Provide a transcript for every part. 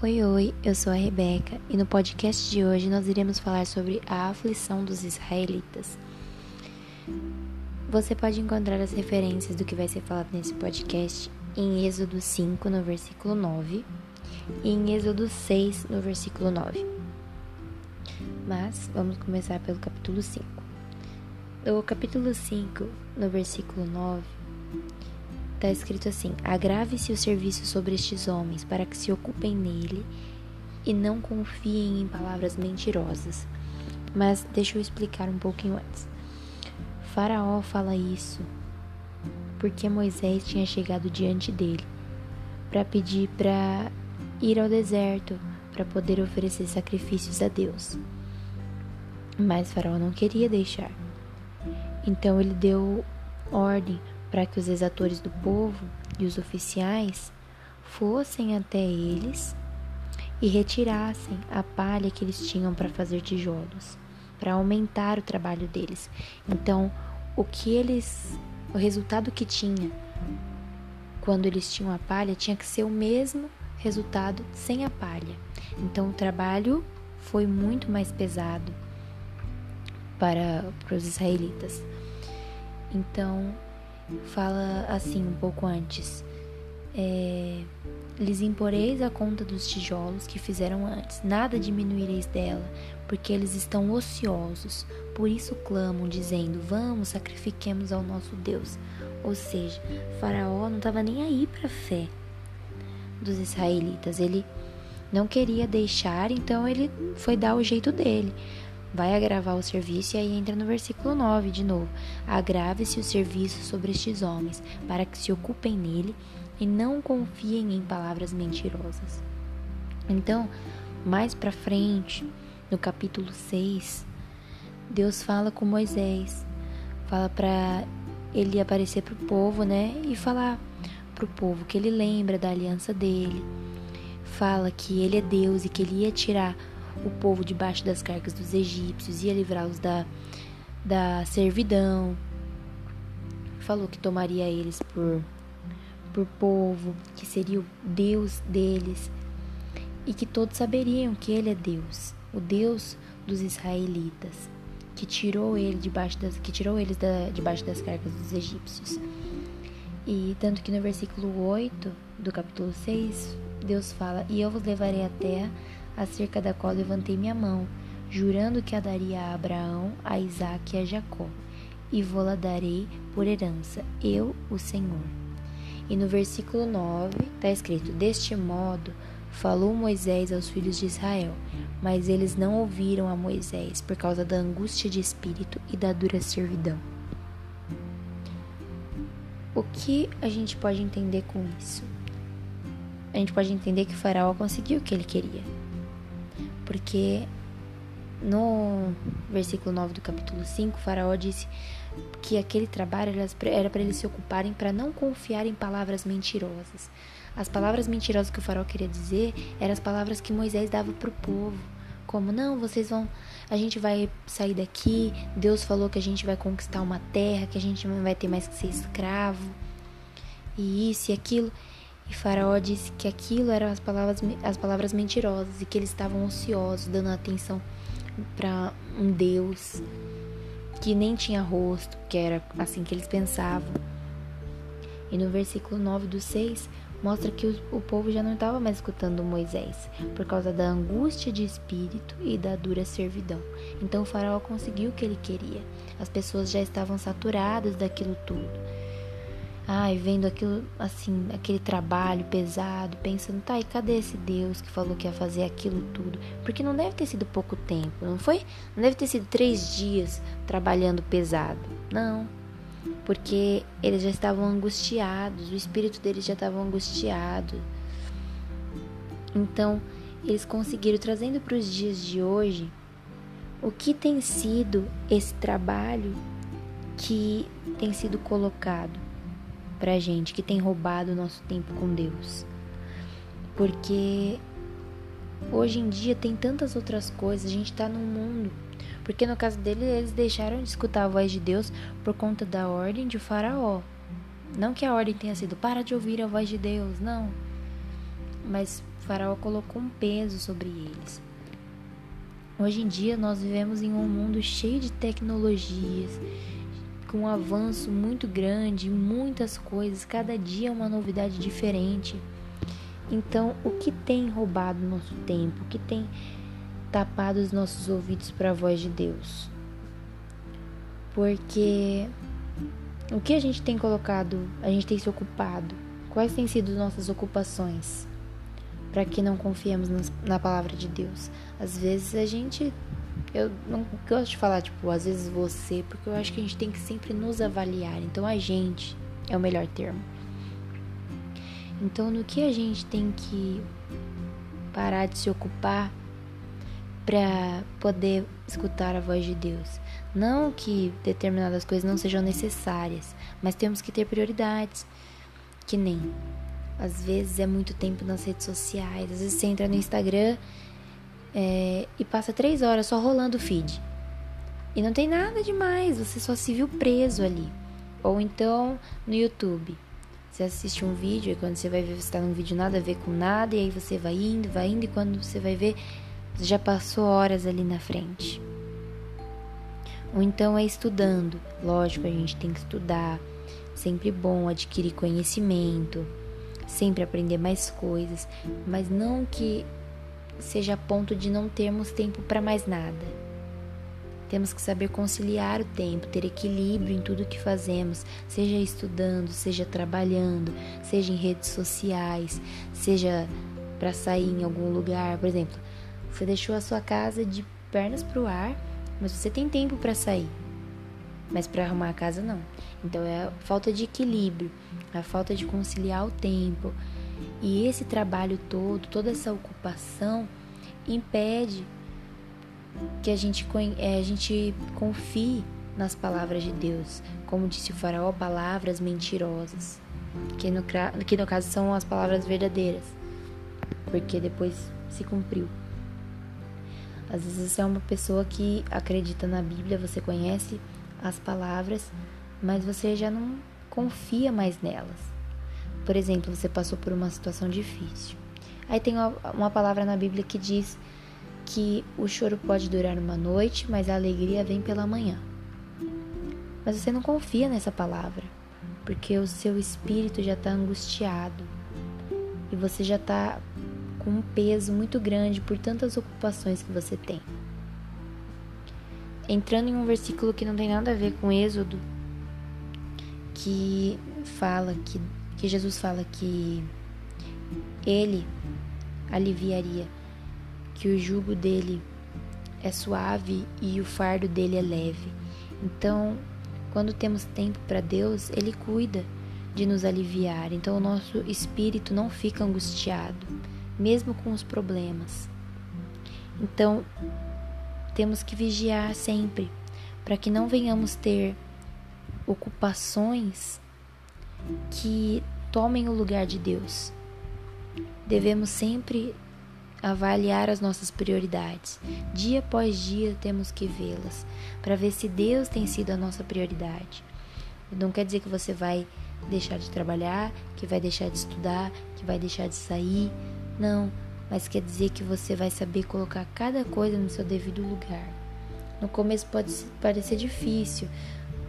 Oi, oi, eu sou a Rebeca e no podcast de hoje nós iremos falar sobre a aflição dos israelitas. Você pode encontrar as referências do que vai ser falado nesse podcast em Êxodo 5, no versículo 9, e em Êxodo 6, no versículo 9. Mas vamos começar pelo capítulo 5. No capítulo 5, no versículo 9, Está escrito assim: Agrave-se o serviço sobre estes homens, para que se ocupem nele e não confiem em palavras mentirosas. Mas deixa eu explicar um pouquinho antes. Faraó fala isso porque Moisés tinha chegado diante dele para pedir para ir ao deserto para poder oferecer sacrifícios a Deus. Mas Faraó não queria deixar. Então ele deu ordem para que os exatores do povo e os oficiais fossem até eles e retirassem a palha que eles tinham para fazer tijolos, para aumentar o trabalho deles. Então, o que eles, o resultado que tinha quando eles tinham a palha tinha que ser o mesmo resultado sem a palha. Então, o trabalho foi muito mais pesado para, para os israelitas. Então, fala assim um pouco antes. É, lhes imporeis a conta dos tijolos que fizeram antes, nada diminuireis dela, porque eles estão ociosos. Por isso clamam, dizendo: Vamos, sacrifiquemos ao nosso Deus. Ou seja, Faraó não estava nem aí para a fé dos israelitas. Ele não queria deixar, então ele foi dar o jeito dele vai agravar o serviço e aí entra no versículo 9 de novo. Agrave-se o serviço sobre estes homens, para que se ocupem nele e não confiem em palavras mentirosas. Então, mais para frente, no capítulo 6, Deus fala com Moisés, fala para ele aparecer para o povo, né, e falar para o povo que ele lembra da aliança dele, fala que ele é Deus e que ele ia tirar o povo debaixo das cargas dos egípcios, ia livrá-los da, da servidão. Falou que tomaria eles por, por povo, que seria o Deus deles, e que todos saberiam que Ele é Deus, o Deus dos israelitas, que tirou ele debaixo das, que tirou eles da, debaixo das cargas dos egípcios. E tanto que no versículo 8 do capítulo 6, Deus fala: E eu vos levarei à terra acerca da qual levantei minha mão, jurando que a daria a Abraão, a Isaque e a Jacó, e vou-la darei por herança, eu, o Senhor. E no versículo 9 está escrito: Deste modo falou Moisés aos filhos de Israel, mas eles não ouviram a Moisés por causa da angústia de espírito e da dura servidão. O que a gente pode entender com isso? A gente pode entender que Faraó conseguiu o que ele queria porque no versículo 9 do capítulo 5, o Faraó disse que aquele trabalho era para eles se ocuparem para não confiar em palavras mentirosas. As palavras mentirosas que o Faraó queria dizer eram as palavras que Moisés dava para o povo. Como, não, vocês vão. A gente vai sair daqui. Deus falou que a gente vai conquistar uma terra, que a gente não vai ter mais que ser escravo. E isso e aquilo. E Faraó disse que aquilo eram as palavras, as palavras mentirosas e que eles estavam ociosos, dando atenção para um Deus que nem tinha rosto, que era assim que eles pensavam. E no versículo 9 do 6 mostra que o, povo já não estava mais escutando Moisés por causa da angústia de espírito e da dura servidão. Então o faraó conseguiu o que ele queria. As pessoas já estavam saturadas daquilo tudo. Ai, vendo aquilo assim, aquele trabalho pesado, pensando, tá, e cadê esse Deus que falou que ia fazer aquilo tudo? Porque não deve ter sido pouco tempo, não foi? Não deve ter sido três dias trabalhando pesado. Não. Porque eles já estavam angustiados, o espírito deles já estava angustiado. Então, eles conseguiram, trazendo para os dias de hoje, o que tem sido esse trabalho que tem sido colocado pra gente que tem roubado o nosso tempo com Deus. Porque hoje em dia tem tantas outras coisas, a gente tá num mundo. Porque no caso dele, eles deixaram de escutar a voz de Deus por conta da ordem de Faraó. Não que a ordem tenha sido para de ouvir a voz de Deus, não. mas Faraó colocou um peso sobre eles. Hoje em dia nós vivemos em um mundo cheio de tecnologias, com um avanço muito grande, muitas coisas, cada dia é uma novidade diferente. Então, o que tem roubado nosso tempo? O que tem tapado os nossos ouvidos para a voz de Deus? Porque o que a gente tem colocado, a gente tem se ocupado? Quais têm sido nossas ocupações? Para que não confiemos na palavra de Deus. Às vezes a gente. Eu não gosto de falar, tipo, às vezes você, porque eu acho que a gente tem que sempre nos avaliar. Então a gente é o melhor termo. Então, no que a gente tem que parar de se ocupar para poder escutar a voz de Deus? Não que determinadas coisas não sejam necessárias, mas temos que ter prioridades. Que nem às vezes é muito tempo nas redes sociais, às vezes você entra no Instagram é, e passa três horas só rolando o feed. E não tem nada demais, você só se viu preso ali. Ou então no YouTube. Você assiste um vídeo e quando você vai ver, você está num vídeo nada a ver com nada, e aí você vai indo, vai indo, e quando você vai ver, você já passou horas ali na frente. Ou então é estudando. Lógico, a gente tem que estudar. Sempre bom adquirir conhecimento, sempre aprender mais coisas, mas não que seja a ponto de não termos tempo para mais nada. Temos que saber conciliar o tempo, ter equilíbrio em tudo que fazemos, seja estudando, seja trabalhando, seja em redes sociais, seja para sair em algum lugar. Por exemplo, você deixou a sua casa de pernas para o ar, mas você tem tempo para sair, mas para arrumar a casa não. Então é a falta de equilíbrio, a falta de conciliar o tempo. E esse trabalho todo, toda essa ocupação impede que a gente, é, a gente confie nas palavras de Deus, como disse o faraó, palavras mentirosas, que no, que no caso são as palavras verdadeiras, porque depois se cumpriu. Às vezes você é uma pessoa que acredita na Bíblia, você conhece as palavras, mas você já não confia mais nelas. Por exemplo, você passou por uma situação difícil. Aí tem uma palavra na Bíblia que diz que o choro pode durar uma noite, mas a alegria vem pela manhã. Mas você não confia nessa palavra, porque o seu espírito já está angustiado e você já está com um peso muito grande por tantas ocupações que você tem. Entrando em um versículo que não tem nada a ver com Êxodo, que fala que, que Jesus fala que ele aliviaria que o jugo dele é suave e o fardo dele é leve. Então, quando temos tempo para Deus, ele cuida de nos aliviar. Então, o nosso espírito não fica angustiado, mesmo com os problemas. Então, temos que vigiar sempre para que não venhamos ter ocupações que tomem o lugar de Deus. Devemos sempre avaliar as nossas prioridades. Dia após dia temos que vê-las para ver se Deus tem sido a nossa prioridade. Não quer dizer que você vai deixar de trabalhar, que vai deixar de estudar, que vai deixar de sair. Não, mas quer dizer que você vai saber colocar cada coisa no seu devido lugar. No começo pode parecer difícil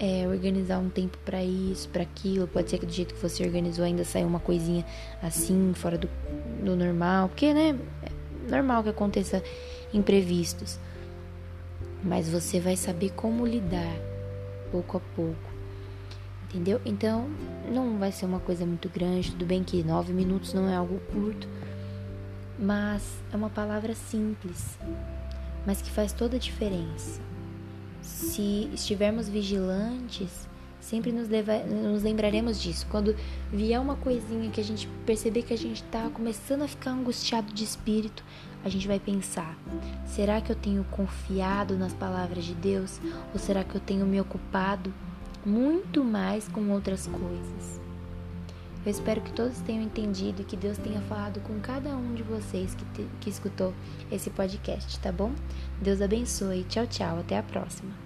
é, organizar um tempo para isso, para aquilo. Pode ser que do jeito que você organizou ainda saiu uma coisinha assim, fora do, do normal, porque, né? normal que aconteça imprevistos, mas você vai saber como lidar pouco a pouco. Entendeu? Então, não vai ser uma coisa muito grande. Tudo bem que nove minutos não é algo curto, mas é uma palavra simples, mas que faz toda a diferença. Se estivermos vigilantes, Sempre nos, leva, nos lembraremos disso. Quando vier uma coisinha que a gente perceber que a gente está começando a ficar angustiado de espírito, a gente vai pensar: será que eu tenho confiado nas palavras de Deus? Ou será que eu tenho me ocupado muito mais com outras coisas? Eu espero que todos tenham entendido e que Deus tenha falado com cada um de vocês que, te, que escutou esse podcast, tá bom? Deus abençoe. Tchau, tchau. Até a próxima.